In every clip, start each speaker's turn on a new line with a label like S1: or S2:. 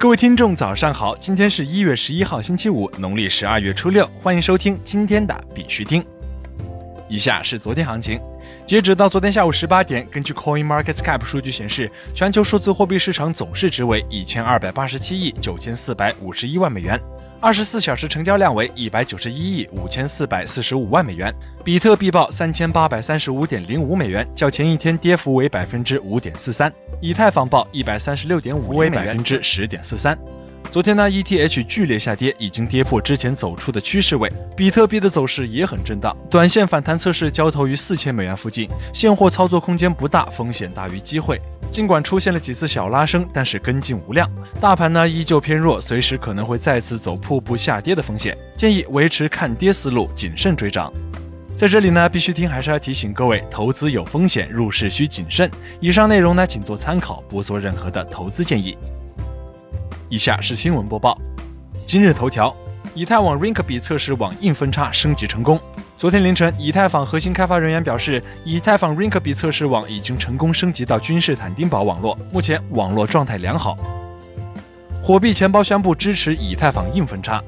S1: 各位听众，早上好！今天是一月十一号，星期五，农历十二月初六。欢迎收听今天的必须听。以下是昨天行情，截止到昨天下午十八点，根据 Coin Market Cap 数据显示，全球数字货币市场总市值为一千二百八十七亿九千四百五十一万美元。二十四小时成交量为一百九十一亿五千四百四十五万美元，比特币报三千八百三十五点零五美元，较前一天跌幅为百分之五点四三；以太坊报一百三十六点五为百分之十点四三。昨天呢，ETH 剧烈下跌，已经跌破之前走出的趋势位。比特币的走势也很震荡，短线反弹测试交投于四千美元附近，现货操作空间不大，风险大于机会。尽管出现了几次小拉升，但是跟进无量。大盘呢依旧偏弱，随时可能会再次走瀑布下跌的风险，建议维持看跌思路，谨慎追涨。在这里呢，必须听还是要提醒各位，投资有风险，入市需谨慎。以上内容呢仅做参考，不做任何的投资建议。以下是新闻播报。今日头条：以太网 Rinkeby 测试网硬分叉升级成功。昨天凌晨，以太坊核心开发人员表示，以太坊 Rinkeby 测试网已经成功升级到君士坦丁堡网络，目前网络状态良好。火币钱包宣布支持以太坊硬分叉。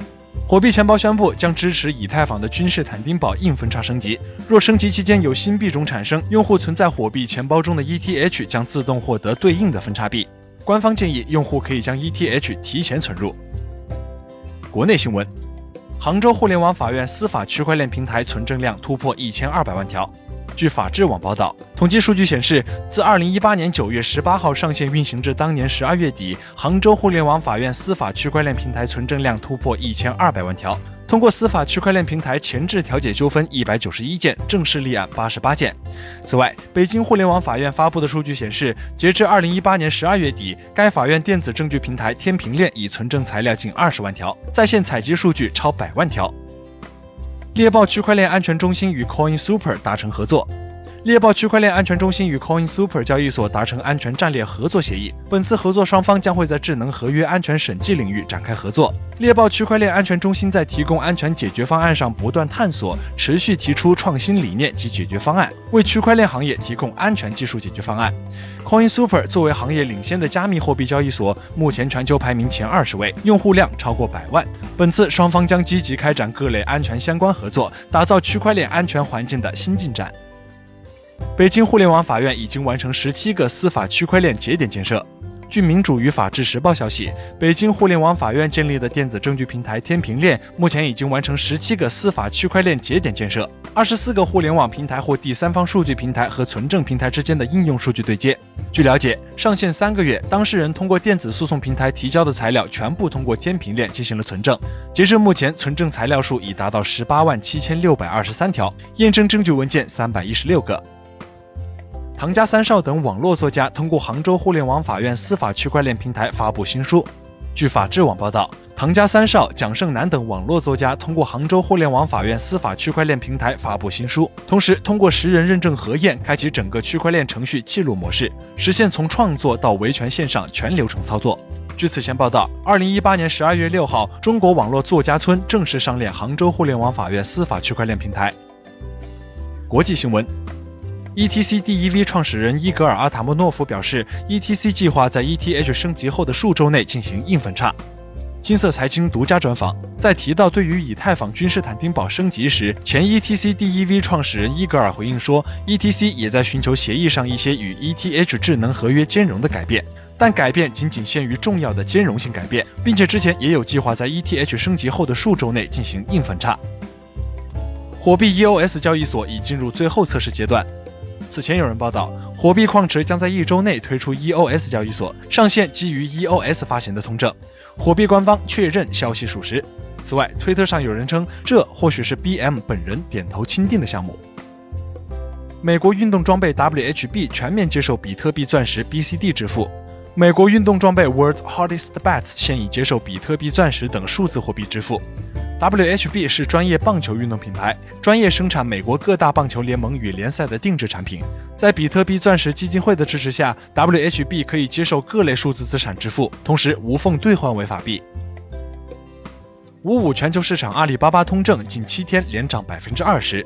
S1: 火币钱包宣布将支持以太坊的君士坦丁堡硬分叉升级。若升级期间有新币种产生，用户存在火币钱包中的 ETH 将自动获得对应的分叉币。官方建议用户可以将 ETH 提前存入。国内新闻。杭州互联网法院司法区块链平台存证量突破一千二百万条。据法制网报道，统计数据显示，自二零一八年九月十八号上线运行至当年十二月底，杭州互联网法院司法区块链平台存证量突破一千二百万条。通过司法区块链平台前置调解纠纷一百九十一件，正式立案八十八件。此外，北京互联网法院发布的数据显示，截至二零一八年十二月底，该法院电子证据平台天平链已存证材料近二十万条，在线采集数据超百万条。猎豹区块链安全中心与 Coin Super 达成合作。猎豹区块链安全中心与 Coin Super 交易所达成安全战略合作协议。本次合作双方将会在智能合约安全审计领域展开合作。猎豹区块链安全中心在提供安全解决方案上不断探索，持续提出创新理念及解决方案，为区块链行业提供安全技术解决方案。Coin Super 作为行业领先的加密货币交易所，目前全球排名前二十位，用户量超过百万。本次双方将积极开展各类安全相关合作，打造区块链安全环境的新进展。北京互联网法院已经完成十七个司法区块链节点建设。据民主与法制时报消息，北京互联网法院建立的电子证据平台天平链目前已经完成十七个司法区块链节点建设，二十四个互联网平台或第三方数据平台和存证平台之间的应用数据对接。据了解，上线三个月，当事人通过电子诉讼平台提交的材料全部通过天平链进行了存证。截至目前，存证材料数已达到十八万七千六百二十三条，验证证据文件三百一十六个。唐家三少等网络作家通过杭州互联网法院司法区块链平台发布新书。据法制网报道，唐家三少、蒋胜男等网络作家通过杭州互联网法院司法区块链平台发布新书，同时通过十人认证核验，开启整个区块链程序记录模式，实现从创作到维权线上全流程操作。据此前报道，二零一八年十二月六号，中国网络作家村正式上链杭州互联网法院司法区块链平台。国际新闻。ETC DEV 创始人伊格尔·阿塔莫诺夫表示，ETC 计划在 ETH 升级后的数周内进行硬分叉。金色财经独家专访，在提到对于以太坊君士坦丁堡升级时，前 ETC DEV 创始人伊格尔回应说，ETC 也在寻求协议上一些与 ETH 智能合约兼容的改变，但改变仅仅限于重要的兼容性改变，并且之前也有计划在 ETH 升级后的数周内进行硬分叉。火币 EOS 交易所已进入最后测试阶段。此前有人报道，火币矿池将在一周内推出 EOS 交易所，上线基于 EOS 发行的通证。火币官方确认消息属实。此外，推特上有人称这或许是 BM 本人点头钦定的项目。美国运动装备 WHB 全面接受比特币钻石 BCD 支付。美国运动装备 World's Hardest Bets 现已接受比特币钻石等数字货币支付。WHB 是专业棒球运动品牌，专业生产美国各大棒球联盟与联赛的定制产品。在比特币钻石基金会的支持下，WHB 可以接受各类数字资产支付，同时无缝兑换为法币。五五全球市场，阿里巴巴通证近七天连涨百分之二十。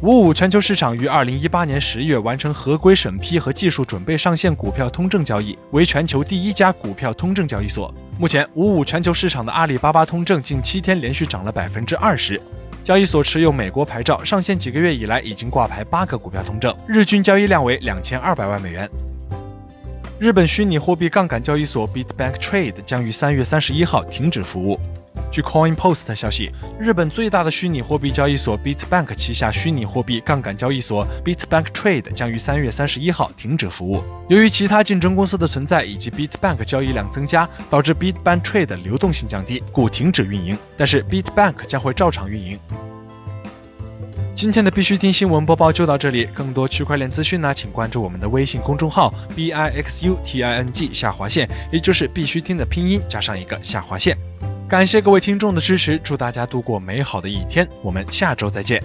S1: 五五全球市场于二零一八年十月完成合规审批和技术准备上线股票通证交易，为全球第一家股票通证交易所。目前，五五全球市场的阿里巴巴通证近七天连续涨了百分之二十。交易所持有美国牌照，上线几个月以来已经挂牌八个股票通证，日均交易量为两千二百万美元。日本虚拟货币杠杆交易所 Bitbank Trade 将于三月三十一号停止服务。据 CoinPost 消息，日本最大的虚拟货币交易所 Bitbank 旗下虚拟货币杠杆交易所 Bitbank Trade 将于三月三十一号停止服务。由于其他竞争公司的存在以及 Bitbank 交易量增加，导致 Bitbank Trade 流动性降低，故停止运营。但是 Bitbank 将会照常运营。今天的必须听新闻播报就到这里，更多区块链资讯呢，请关注我们的微信公众号 b i x u t i n g 下划线，也就是必须听的拼音加上一个下划线。感谢各位听众的支持，祝大家度过美好的一天，我们下周再见。